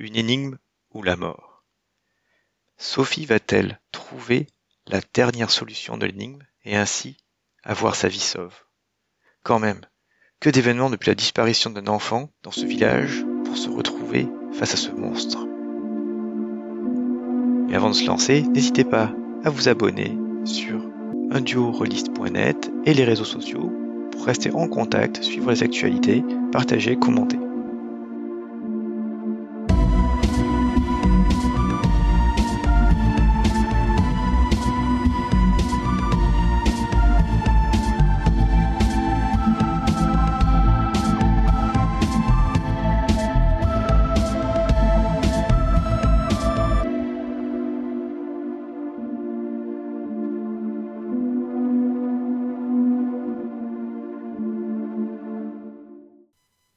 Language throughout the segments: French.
une énigme ou la mort. Sophie va-t-elle trouver la dernière solution de l'énigme et ainsi avoir sa vie sauve? Quand même, que d'événements depuis la disparition d'un enfant dans ce village pour se retrouver face à ce monstre? Et avant de se lancer, n'hésitez pas à vous abonner sur unduorolist.net et les réseaux sociaux pour rester en contact, suivre les actualités, partager, commenter.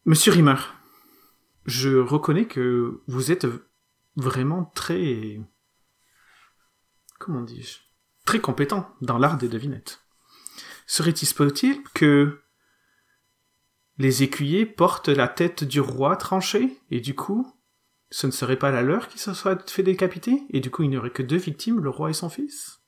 Monsieur Rimmer, je reconnais que vous êtes vraiment très... Comment dis-je Très compétent dans l'art des devinettes. Serait-il possible que les écuyers portent la tête du roi tranché, et du coup, ce ne serait pas la leur qui se soit fait décapiter, et du coup il n'y aurait que deux victimes, le roi et son fils?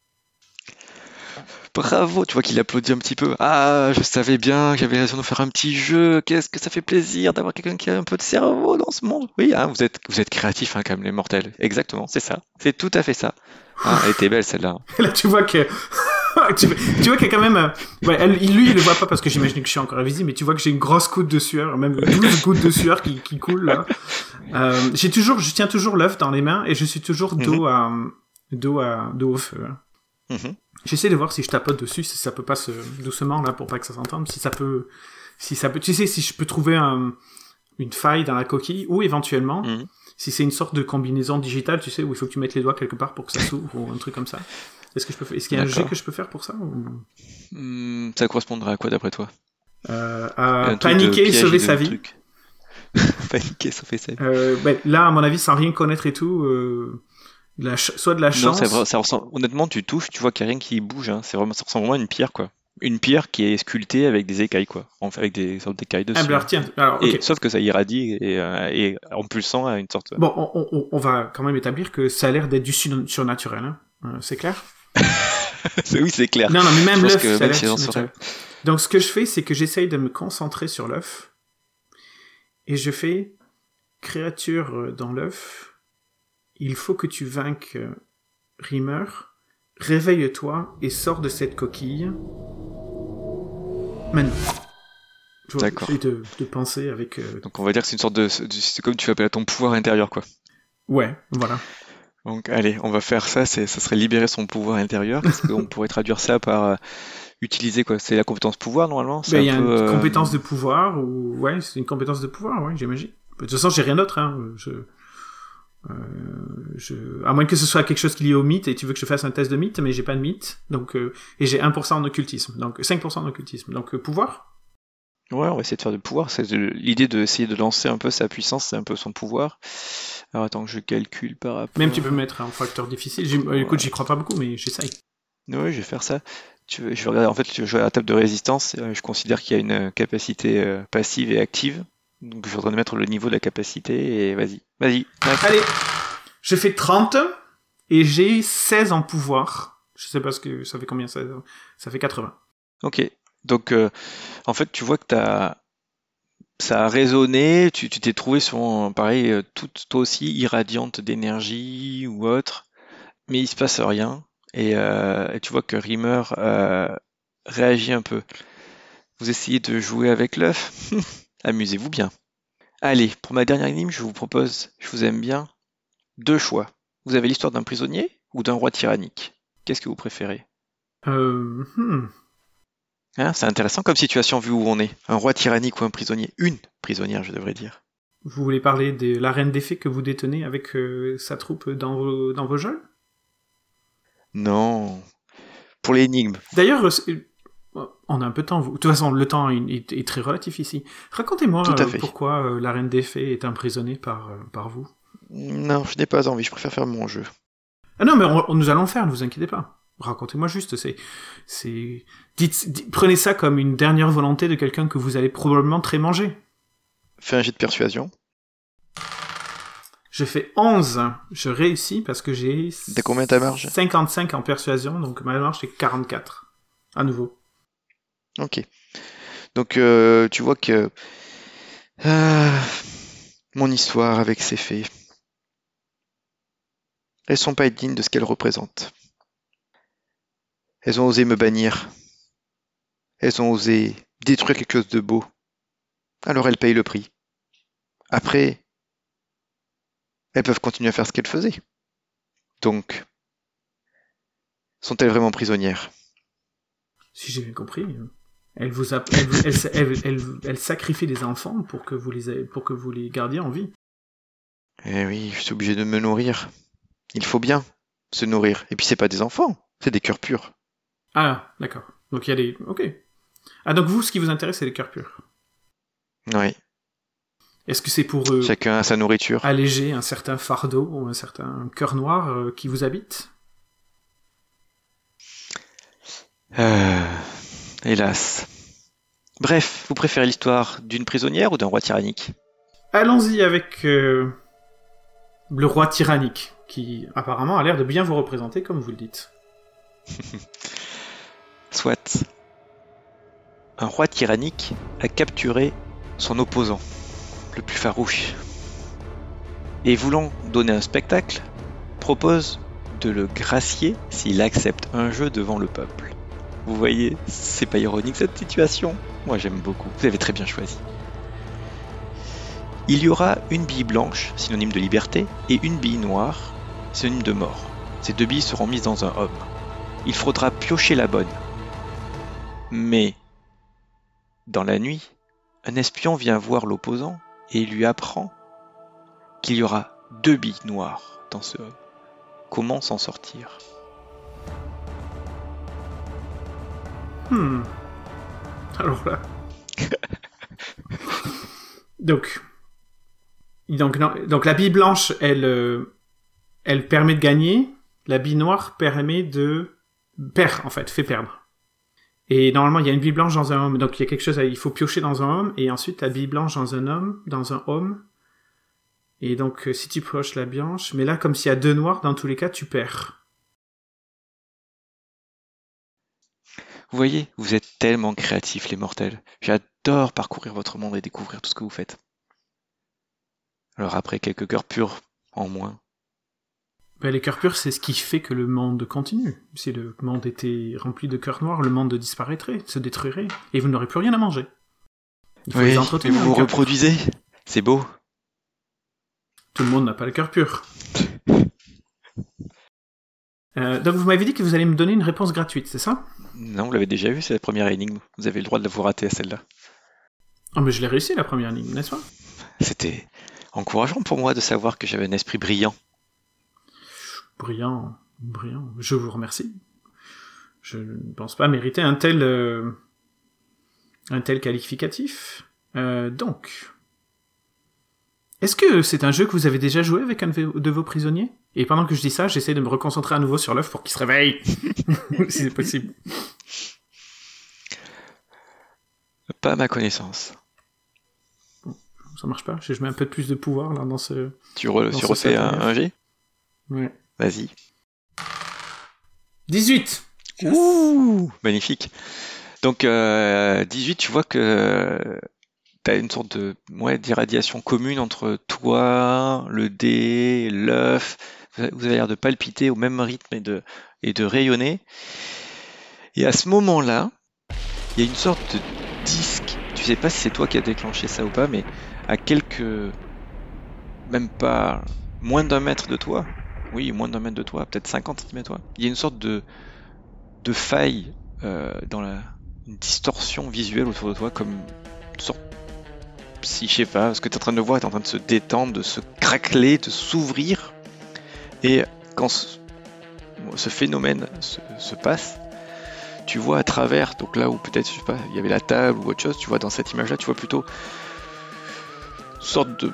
Bravo, tu vois qu'il applaudit un petit peu. Ah, je savais bien que j'avais raison de faire un petit jeu. Qu'est-ce que ça fait plaisir d'avoir quelqu'un qui a un peu de cerveau dans ce monde. Oui, hein, vous êtes, vous êtes créatif, hein, quand même, les mortels. Exactement, c'est ça. C'est tout à fait ça. Ah, elle était belle celle-là. Là, tu vois que. tu, vois qu'il y a quand même. euh, Ouais, elle, lui, il le voit pas parce que j'imagine que je suis encore invisible, mais tu vois que j'ai une grosse goutte de sueur, même 12 gouttes de sueur qui, qui coulent là. Euh, j'ai toujours, je tiens toujours l'œuf dans les mains et je suis toujours dos à, dos à, dos au feu. hein. Mhm. J'essaie de voir si je tapote dessus, si ça peut pas se doucement là pour pas que ça s'entende, si ça peut, si ça peut, tu sais, si je peux trouver un- une faille dans la coquille ou éventuellement, Mhm. si c'est une sorte de combinaison digitale, tu sais, où il faut que tu mettes les doigts quelque part pour que ça s'ouvre ou un truc comme ça. Est-ce que je peux, est-ce qu'il y a un jet que je peux faire pour ça ou... Hmm, ça correspondrait à quoi d'après toi? Euh, à paniquer et sauver sa vie. paniquer, sauver sa vie. Euh, ben, là, à mon avis, sans rien connaître et tout, euh, de la ch- soit de la chance. c'est vrai, ça ressemble, honnêtement, tu touches, tu vois qu'il n'y a rien qui bouge. Hein. C'est vraiment, ça ressemble vraiment à une pierre, quoi. Une pierre qui est sculptée avec des écailles, quoi. Avec des sortes d'écailles dessus. Ah, alors, tiens, alors. Et, sauf que ça irradie et, euh, et en pulsant à une sorte. Bon, on, on- on va quand même établir que ça a l'air d'être du sur- surnaturel, hein. Euh, c'est clair? Oui, c'est clair. Non, non, mais même l'œuf, ça a l'air surnaturel. Donc, ce que je fais, c'est que j'essaye de me concentrer sur l'œuf. Et je fais créature euh, dans l'œuf. Il faut que tu vainques euh, Rimmer. Réveille-toi et sors de cette coquille. Maintenant. D'accord. de, de penser avec. euh, Donc on va dire que c'est une sorte de, c'est comme tu appelles ton pouvoir intérieur, quoi. Ouais, voilà. Donc allez, on va faire ça. C'est, ça serait libérer son pouvoir intérieur. Parce qu'on pourrait traduire ça par euh, utiliser quoi. C'est la compétence pouvoir normalement. Ben, Il y a une euh, compétence de pouvoir, ou ouais, c'est une compétence de pouvoir, ouais, j'imagine. De toute façon, j'ai rien d'autre, hein. Je, je, à moins que ce soit quelque chose qui est lié au mythe, et tu veux que je fasse un test de mythe, mais j'ai pas de mythe, donc, euh, et j'ai 1% en occultisme, donc 5% en occultisme, donc euh, pouvoir? Ouais, on va essayer de faire du pouvoir. C'est de- l'idée d'essayer de lancer un peu sa puissance, c'est un peu son pouvoir. Alors attends que je calcule par rapport. Même tu peux mettre un facteur difficile. Euh, Écoute, j'y crois pas beaucoup, mais j'essaye. Oui, je vais faire ça. Tu veux- je vais regarder. En fait, je vais à la table de résistance. euh, Je considère qu'il y a une euh, capacité euh, passive et active. Donc, je suis en train de mettre le niveau de la capacité et vas-y. Vas-y. Allez, je fais 30, et j'ai 16 en pouvoir. Je sais pas ce que ça fait combien ça, ça fait 80. Ok. Donc, euh, en fait, tu vois que t'as, ça a résonné. Tu t'es trouvé sur, pareil, euh, toute, toi aussi, irradiante d'énergie ou autre. Mais il se passe rien. Et, euh, et tu vois que Rimmer euh, réagit un peu. Vous essayez de jouer avec l'œuf Amusez-vous bien. Allez, pour ma dernière énigme, je vous propose, je vous aime bien, deux choix. Vous avez l'histoire d'un prisonnier ou d'un roi tyrannique? Qu'est-ce que vous préférez? Euh, hmm. Hein, C'est intéressant comme situation vu où on est. Un roi tyrannique ou un prisonnier? Une prisonnière, je devrais dire. Vous voulez parler de la reine des fées que vous détenez avec euh, sa troupe dans vos, dans vos jeux? Non. Pour l'énigme. D'ailleurs, euh, on a un peu de temps. De toute façon, le temps est, est- très relatif ici. Racontez-moi euh, pourquoi euh, la reine des fées est emprisonnée par, euh, par vous. Non, je n'ai pas envie, je préfère faire mon jeu. Ah non, mais on- on- nous allons le faire, ne vous inquiétez pas. Racontez-moi juste, c'est... c'est... Dites, dites- prenez ça comme une dernière volonté de quelqu'un que vous allez probablement très manger. Fais un jet de persuasion. Je fais 11. Je réussis parce que j'ai T'as combien ta marge? 55 en persuasion, donc ma marge c'est 44. À nouveau. Ok. Donc euh, tu vois que ah, mon histoire avec ces fées, elles sont pas dignes de ce qu'elles représentent. Elles ont osé me bannir. Elles ont osé détruire quelque chose de beau. Alors elles payent le prix. Après, elles peuvent continuer à faire ce qu'elles faisaient. Donc, sont-elles vraiment prisonnières? Si j'ai bien compris, euh, elle vous a, elle, vous- elle- elle- elle- elle sacrifie des enfants pour que vous les, pour que vous les gardiez en vie. Eh oui, je suis obligé de me nourrir. Il faut bien se nourrir. Et puis c'est pas des enfants, c'est des cœurs purs. Ah, d'accord. Donc il y a des, ok. Ah donc vous, ce qui vous intéresse, c'est les cœurs purs. Oui, Est-ce que c'est pour euh, chacun a sa nourriture. alléger un certain fardeau ou un certain cœur noir euh, qui vous habite? Euh, hélas. Bref, vous préférez l'histoire d'une prisonnière ou d'un roi tyrannique? Allons-y avec euh, le roi tyrannique, qui apparemment a l'air de bien vous représenter comme vous le dites. Soit. Un roi tyrannique a capturé son opposant, le plus farouche. Et voulant donner un spectacle, propose de le gracier s'il accepte un jeu devant le peuple. Vous voyez, c'est pas ironique cette situation Moi j'aime beaucoup, vous avez très bien choisi. Il y aura une bille blanche, synonyme de liberté, et une bille noire, synonyme de mort. Ces deux billes seront mises dans un homme. Il faudra piocher la bonne. Mais, dans la nuit, un espion vient voir l'opposant et lui apprend qu'il y aura deux billes noires dans ce homme. Comment s'en sortir? Hmm. Alors là. donc, la bille blanche, elle, euh, elle permet de gagner. La bille noire permet de perd en fait, fait perdre. Et normalement, il y a une bille blanche dans un homme, donc il y a quelque chose, à, il faut piocher dans un homme, et ensuite la bille blanche dans un homme, dans un homme. Et donc, euh, si tu pioches la blanche, mais là, comme s'il y a deux noirs, dans tous les cas, tu perds. Vous voyez, vous êtes tellement créatifs les mortels. J'adore parcourir votre monde et découvrir tout ce que vous faites. Alors après quelques cœurs purs en moins, Ben, les cœurs purs, c'est ce qui fait que le monde continue. Si le monde était rempli de cœurs noirs, le monde disparaîtrait, se détruirait, et vous n'aurez plus rien à manger. Il faut oui, les mais entretenir. vous vous reproduisez. C'est beau. Tout le monde n'a pas le cœur pur. Euh, donc vous m'avez dit que vous allez me donner une réponse gratuite, c'est ça? Non, vous l'avez déjà vu, c'est la première énigme. Vous avez le droit de la vous rater à celle-là. Ah mais je l'ai réussi la première ligne, n'est-ce pas? C'était encourageant pour moi de savoir que j'avais un esprit brillant. Brillant, brillant. Je vous remercie. Je ne pense pas mériter un tel, euh, un tel qualificatif. Euh, donc, est-ce que c'est un jeu que vous avez déjà joué avec un de vos- prisonniers? Et pendant que je dis ça, j'essaie de me reconcentrer à nouveau sur l'œuf pour qu'il se réveille, si c'est possible. Pas à ma connaissance. Ça marche pas Je mets un peu plus de pouvoir là dans ce. Tu, re- Non, tu ça, refais un, G? Ouais. Vas-y. 18 Ouh, magnifique. Donc euh, 18, tu vois que as une sorte de ouais, d'irradiation commune entre toi, le dé, l'œuf. Vous avez l'air de palpiter au même rythme et de, et de rayonner. Et à ce moment-là, il y a une sorte de disque. Tu sais pas si c'est toi qui as déclenché ça ou pas, mais à quelques, même pas moins d'un mètre de toi. Oui, moins d'un mètre de toi, peut-être 50 cm toi. Il y a une sorte de de faille euh, dans la une distorsion visuelle autour de toi comme une sorte si je sais pas ce que tu es en train de voir est en train de se détendre de se craqueler de s'ouvrir. Et quand ce, phénomène se, se passe tu vois à travers donc là où peut-être je sais pas il y avait la table ou autre chose tu vois dans cette image là tu vois plutôt une sorte de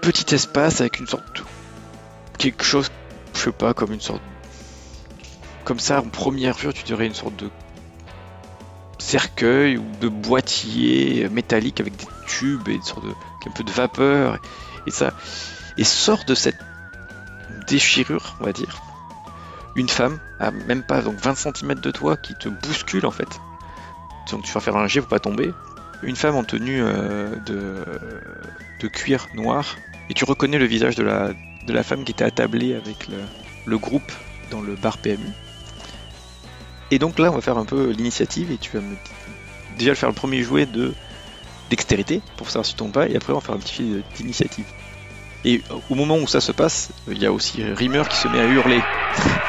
petit espace avec une sorte de quelque chose je sais pas comme une sorte comme ça, en première vue, tu dirais une sorte de cercueil ou de boîtier métallique avec des tubes et une sorte de un peu de vapeur. Et ça, Et sort de cette déchirure, on va dire, une femme, à même pas donc 20 cm de toi, qui te bouscule en fait. Donc tu vas faire un jet pour pas tomber. Une femme en tenue euh, de, de cuir noir. Et tu reconnais le visage de la, de la femme qui était attablée avec le, le groupe dans le bar PMU. Et donc là, on va faire un peu l'initiative et tu vas me déjà faire le premier jouet de dextérité pour savoir si tu tombes pas et après on va faire un petit fil d'initiative. Et au moment où ça se passe, il y a aussi Rimmer qui se met à hurler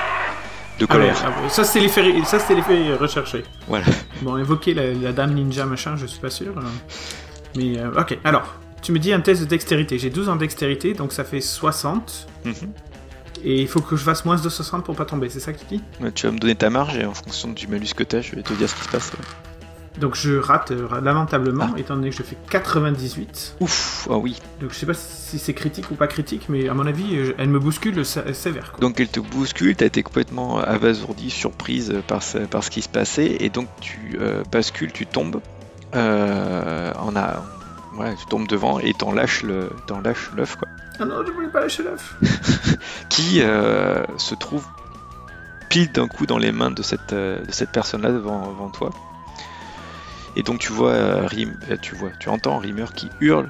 de colère. Ah ouais, ah ouais. ça, c'est l'effet, ça, c'est l'effet recherché. Voilà. Bon, évoquer la, la dame ninja machin, je suis pas sûr. hein. Mais, euh, ok. Alors, tu me dis un test de dextérité. J'ai 12 en dextérité, donc ça fait 60. Mhm. Et il faut que je fasse moins de 60 pour pas tomber, c'est ça que tu dis? Ouais, Tu vas me donner ta marge et en fonction du malus que t'as, je vais te dire ce qui se passe. Donc je rate euh, lamentablement, Ah. étant donné que je fais 98. Ouf, ah oui. Donc je sais pas si c'est critique ou pas critique, mais à mon avis, euh, elle me bouscule sé- sévère. Quoi. Donc elle te bouscule, t'as été complètement abasourdi, surprise par ce, par ce qui se passait, et donc tu euh, bascules, tu tombes, euh, en a, ouais, tu tombes devant et t'en lâches le, t'en lâches l'œuf quoi, Ah non, je voulais pas lâcher l'œuf. qui euh, se trouve pile d'un coup dans les mains de cette, euh, de cette personne-là devant, devant toi. Et donc tu vois, euh, Rim- euh, tu vois, tu entends Rimmer qui hurle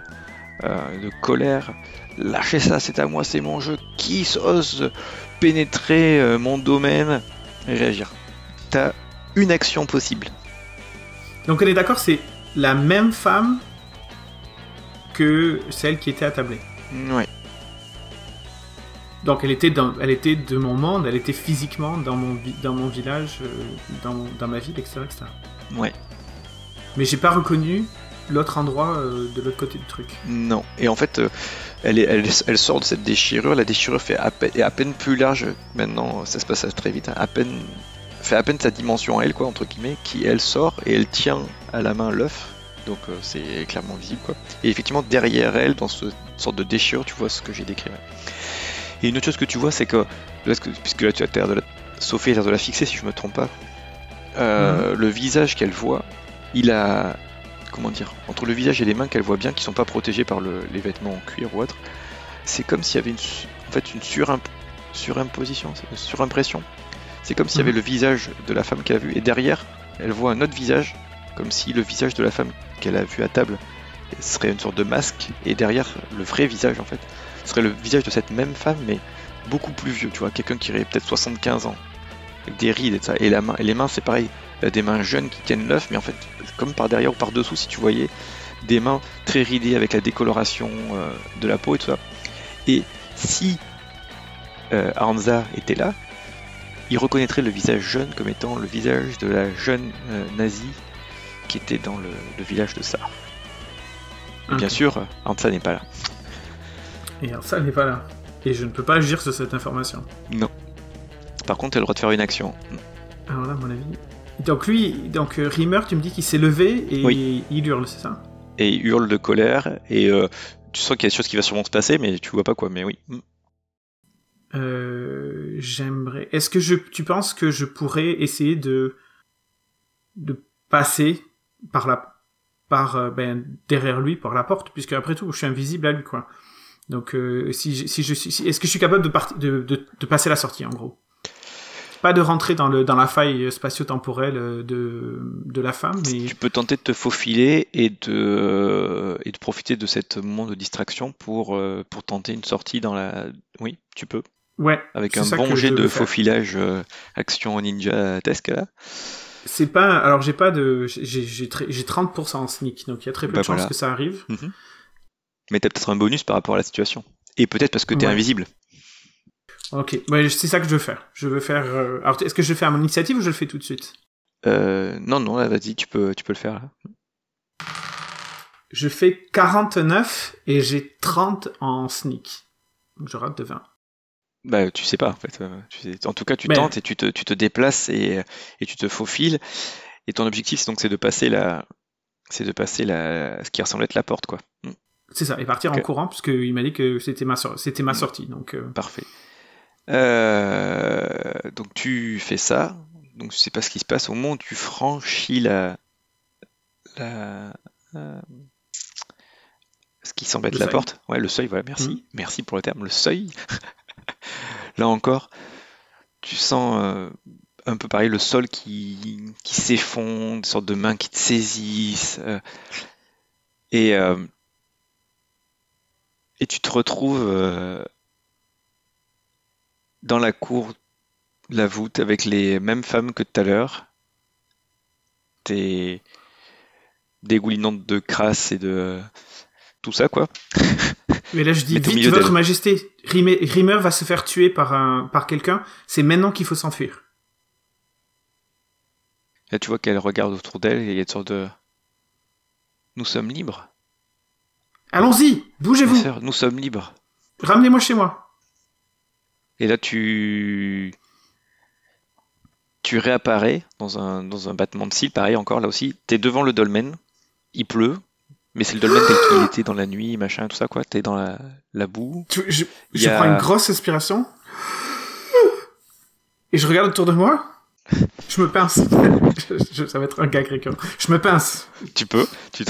euh, de colère. Lâchez ça, c'est à moi, c'est mon jeu. Qui ose pénétrer mon domaine et réagir? T'as une action possible. Donc on est d'accord, c'est la même femme que celle qui était attablée. Ouais. Donc elle était, dans, elle était de mon monde, elle était physiquement dans mon, vi- dans mon village, euh, dans, ma ville, etc. etc. Ouais. Mais j'ai pas reconnu l'autre endroit euh, de l'autre côté du truc. Non. Et en fait, euh, elle, est, elle, elle sort de cette déchirure. La déchirure fait à peine, est à peine plus large. Maintenant, ça se passe très vite. hein, à peine, fait à peine sa dimension à elle, quoi, entre guillemets, qui elle sort et elle tient à la main l'œuf. Donc euh, c'est clairement visible, quoi. Et effectivement, derrière elle, dans ce sorte de déchirure, tu vois ce que j'ai décrit. Et une autre chose que tu vois, c'est que, puisque là tu as l'air de la, Sophie a l'air de la fixer, si je me trompe pas, euh, le visage qu'elle voit, il a comment dire, entre le visage et les mains qu'elle voit bien, qui sont pas protégées par le- les vêtements en cuir ou autre, c'est comme s'il y avait une, en fait, une surimp- surimposition, surimpression. C'est comme s'il y avait Mhm. le visage de la femme qu'elle a vue, et derrière, elle voit un autre visage, comme si le visage de la femme qu'elle a vue à table serait une sorte de masque, et derrière, le vrai visage, en fait, serait le visage de cette même femme, mais beaucoup plus vieux, tu vois, quelqu'un qui aurait peut-être 75 ans, avec des rides et ça, et, les mains, c'est pareil, des mains jeunes qui tiennent l'œuf, mais en fait, comme par derrière ou par dessous, si tu voyais, des mains très ridées avec la décoloration euh, de la peau et tout ça. Et si euh, était là, il reconnaîtrait le visage jeune comme étant le visage de la jeune euh, nazie qui était dans le, le village de Sar. Bien sûr, Hansa n'est pas là. Et elle n'est pas là. Et je ne peux pas agir sur cette information. Non. Par contre, elle a le droit de faire une action. Alors là, à mon avis. Donc lui, donc euh, Rimmer, tu me dis qu'il s'est levé et Oui. il hurle, c'est ça? Et il hurle de colère, et euh, tu sens qu'il y a des choses qui va sûrement se passer, mais tu vois pas quoi, mais oui. Mm. Euh, J'aimerais. Est-ce que je, tu penses que je pourrais essayer de de passer par la par euh, ben derrière lui par la porte puisque après tout je suis invisible à lui quoi. Donc euh, si je, si je suis si- est-ce que je suis capable de, partir de, de de passer la sortie en gros? Pas de rentrer dans le dans la faille spatio-temporelle euh, de de la femme mais Tu peux tenter de te faufiler et de, et de profiter de cette moment de distraction pour, pour tenter une sortie dans la... Oui, tu peux. ouais Avec un bon jet je de faufilage euh, action ninja-tesque là. C'est pas. Alors j'ai pas de. J'ai j'ai très- j'ai 30% en sneak, donc il y a très peu Bah de chances voilà. que ça arrive. Mais t'as peut-être un bonus par rapport à la situation. Et peut-être parce que t'es Ouais. invisible. Ok, ouais, c'est ça que je veux faire. Je veux faire. euh, Alors est-ce que je le fais à mon initiative ou je le fais tout de suite? Euh, non, non, là, vas-y, tu peux, tu peux le faire. Là. Je fais 49 et j'ai 30 en sneak. Donc je rate de 20. Bah, tu sais pas, en fait. euh, tu sais- En tout cas, tu Mais- tentes et tu te, tu te déplaces et, et tu te faufiles. Et ton objectif, c'est donc, c'est de passer la, c'est de passer la, ce qui ressemble à être la porte, quoi. Mm, C'est ça, et partir en courant, parce qu'il m'a dit que c'était ma, c'était ma sortie. Donc, euh, Parfait. Euh, donc tu fais ça. Donc tu sais pas ce qui se passe au moment où tu franchis la, la, ce qui semble être Le la seuil. porte. Ouais, le seuil, voilà, merci. Mhm. Merci pour le terme, le seuil. Là encore, tu sens euh, un peu pareil le sol qui, s'effondre, une sorte de main qui te saisissent. euh, et, euh, et tu te retrouves dans la cour, la voûte, avec les mêmes femmes que tout à l'heure. T'es dégoulinante de crasse et de tout ça, quoi. Mais là, je dis vite, votre majesté, Rimmer, Rimmer va se faire tuer par, un, par quelqu'un. C'est maintenant qu'il faut s'enfuir. Là, tu vois qu'elle regarde autour d'elle et il y a une sorte de. Nous sommes libres. Allons-y, bougez-vous, nous sommes libres. ramenez-moi chez moi. Et là, tu. Tu réapparais dans un, dans un battement de cils, pareil encore, là aussi. T'es devant le dolmen, il pleut, mais c'est le dolmen tel qu'il était dans la nuit, machin, tout ça, quoi. T'es dans la, la boue. Tu- je a- prends une grosse inspiration. Et je regarde autour de moi. Je me pince. Je- je- ça va être un gag récurrent. Je me pince. Tu peux, tu,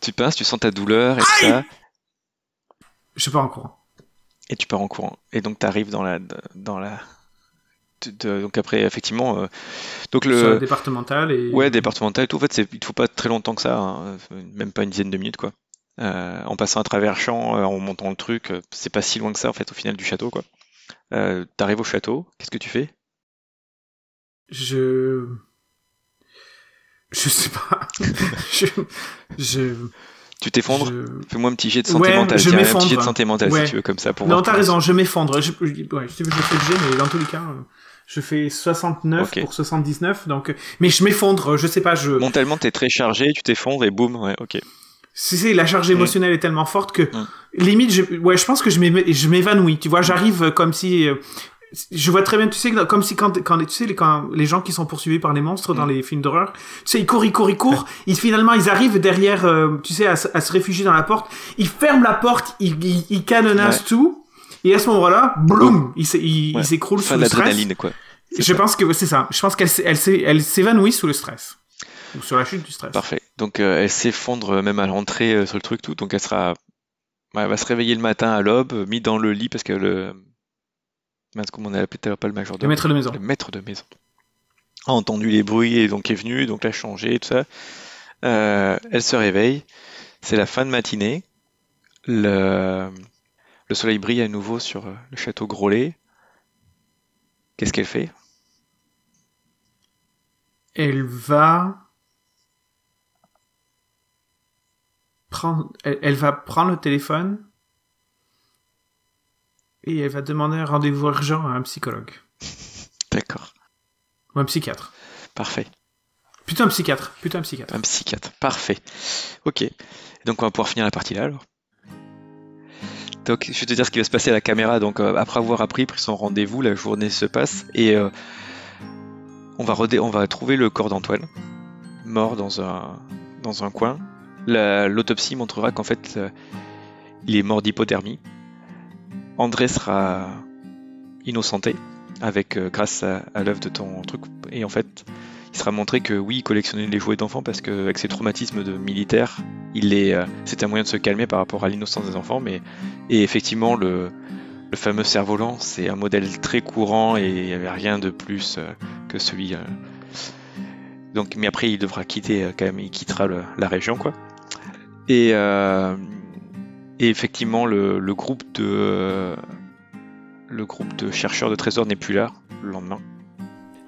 tu pinces, tu sens ta douleur et tout ça, Je pars en courant. et tu pars en courant. Et donc, t'arrives dans la. Dans la de- donc après, effectivement, euh, donc le, départementale et... Ouais, départemental et tout. En fait, c'est, il ne faut pas très longtemps que ça, hein, même pas une dizaine de minutes, quoi. Euh, en passant à travers champs, euh, en montant le truc, euh, c'est pas si loin que ça, en fait, au final du château, quoi. Euh, t'arrives au château, qu'est-ce que tu fais? Je... Je sais pas. je... Je... Tu t'effondres? je- Fais-moi un petit jet de santé Ouais, mentale, je tiens, un petit jet de santé mentale, Ouais. si tu veux, comme ça, pour Non, t'as raison, je m'effondre. Je, je- ouais, je fais le jet, mais dans tous les cas, euh, je fais 69 Ok. pour 79, donc... Mais je m'effondre, je sais pas, je... Mentalement, t'es très chargé, tu t'effondres et boum, ouais, ok. Si c'est la charge émotionnelle est tellement forte que Mm. limite je ouais je pense que je m'éva- je m'évanouis tu vois j'arrive comme si euh, je vois très bien tu sais comme si quand quand tu sais les quand les gens qui sont poursuivis par les monstres dans Mm. les films d'horreur tu sais ils courent ils courent ils courent ils finalement ils arrivent derrière euh, tu sais à, se- à se réfugier dans la porte ils ferment la porte ils ils, ils Ouais. tout et à ce moment-là boum ils Ouais. s'écroulent sous le stress quoi. Je ça. pense que c'est ça je pense qu'elle s'é- elle s'é- elle s'évanouit sous le stress ou sur la chute du stress Parfait. Donc, euh, elle s'effondre euh, même à l'entrée euh, sur le truc, tout. Donc, elle sera. ouais, elle va se réveiller le matin à l'aube, euh, mis dans le lit parce que le. Mince, comment on a appelé tout à l'heure, pas le le majordome. maître de maison le maître de maison a entendu les bruits et donc est venu, donc l'a changé, tout ça. Euh, elle se réveille, c'est la fin de matinée, le, le soleil brille à nouveau sur euh, le château Grolet. Qu'est-ce qu'elle fait? Elle va prendre, elle, elle va prendre le téléphone et elle va demander un rendez-vous urgent à un psychologue D'accord, ou un psychiatre. parfait. Plutôt un psychiatre, plutôt un psychiatre. Un psychiatre, parfait. Ok, donc on va pouvoir finir la partie là alors. Donc je vais te dire ce qui va se passer à la caméra. Donc euh, après avoir appris, pris son rendez-vous, la journée se passe et euh, on, va on va trouver le corps d'Antoine, mort dans un, dans un coin. La- L'autopsie montrera qu'en fait euh, il est mort d'hypothermie. André sera innocenté avec euh, grâce à, l'œuvre de ton truc et en fait il sera montré que oui, il collectionnait les jouets d'enfants parce qu'avec ses traumatismes de militaire, il est, euh, un moyen de se calmer par rapport à l'innocence des enfants. Mais et effectivement, le, fameux cerf-volant, c'est un modèle très courant et il n'y avait rien de plus euh, que celui. Donc, mais après, il devra quitter quand même, il quittera la région, quoi. Et, et effectivement, le, le groupe de euh, le groupe de chercheurs de trésors n'est plus là le lendemain.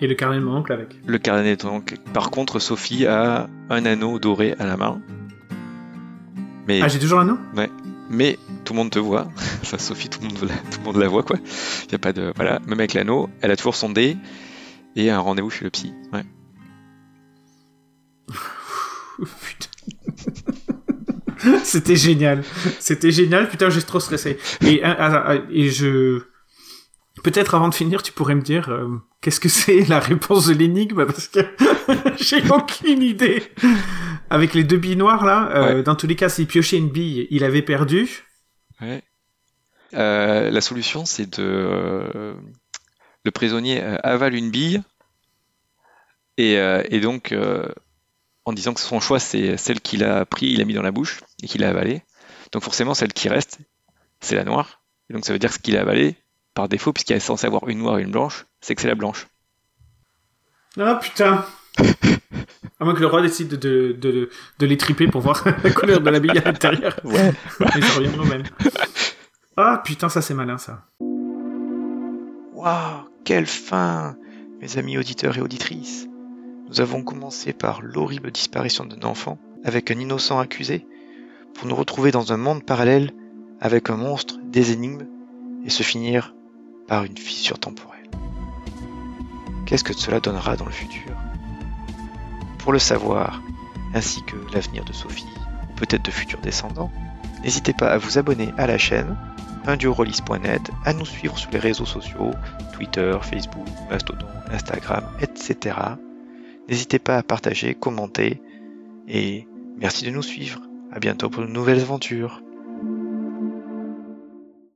Et le carnet de mon oncle avec. Le carnet donc. Par contre, Sophie a un anneau doré à la main. Mais, Ah, j'ai toujours l'anneau mais tout le monde te voit. Enfin, Sophie, tout le monde la, tout le monde la voit, quoi. Y a pas de, voilà. Même avec l'anneau, elle a toujours son dé et un rendez-vous chez le psy. Ouais. Putain. C'était génial. C'était génial. Putain, j'ai trop stressé. Et, euh, euh, et je. Peut-être avant de finir, tu pourrais me dire euh, qu'est-ce que c'est la réponse de l'énigme? Parce que j'ai aucune idée. Avec les deux billes noires là, euh, Ouais. dans tous les cas, s'il piochait une bille, il avait perdu. Ouais. Euh, la solution, c'est de. le prisonnier avale une bille et, et donc, en disant que son choix, c'est celle qu'il a pris, il a mis dans la bouche et qu'il a avalée. Donc forcément, celle qui reste, c'est la noire. Et donc ça veut dire que ce qu'il a avalé, par défaut, puisqu'il est censé avoir une noire et une blanche, c'est que c'est la blanche. Ah putain À moins que le roi décide de, de, de, de les triper pour voir la couleur de la bille à l'intérieur. Ouais. Mais ça revient au même. Ah putain, ça c'est malin ça. Waouh, quelle fin Mes amis auditeurs et auditrices. Nous avons commencé par l'horrible disparition d'un enfant avec un innocent accusé, pour nous retrouver dans un monde parallèle avec un monstre, des énigmes, et se finir par une fissure temporelle. Qu'est-ce que cela donnera dans le futur? Pour le savoir, ainsi que l'avenir de Sophie, peut-être de futurs descendants, n'hésitez pas à vous abonner à la chaîne, indurolist.net, à nous suivre sur les réseaux sociaux, Twitter, Facebook, Mastodon, Instagram, etc. N'hésitez pas à partager, commenter, et merci de nous suivre. À bientôt pour de nouvelles aventures.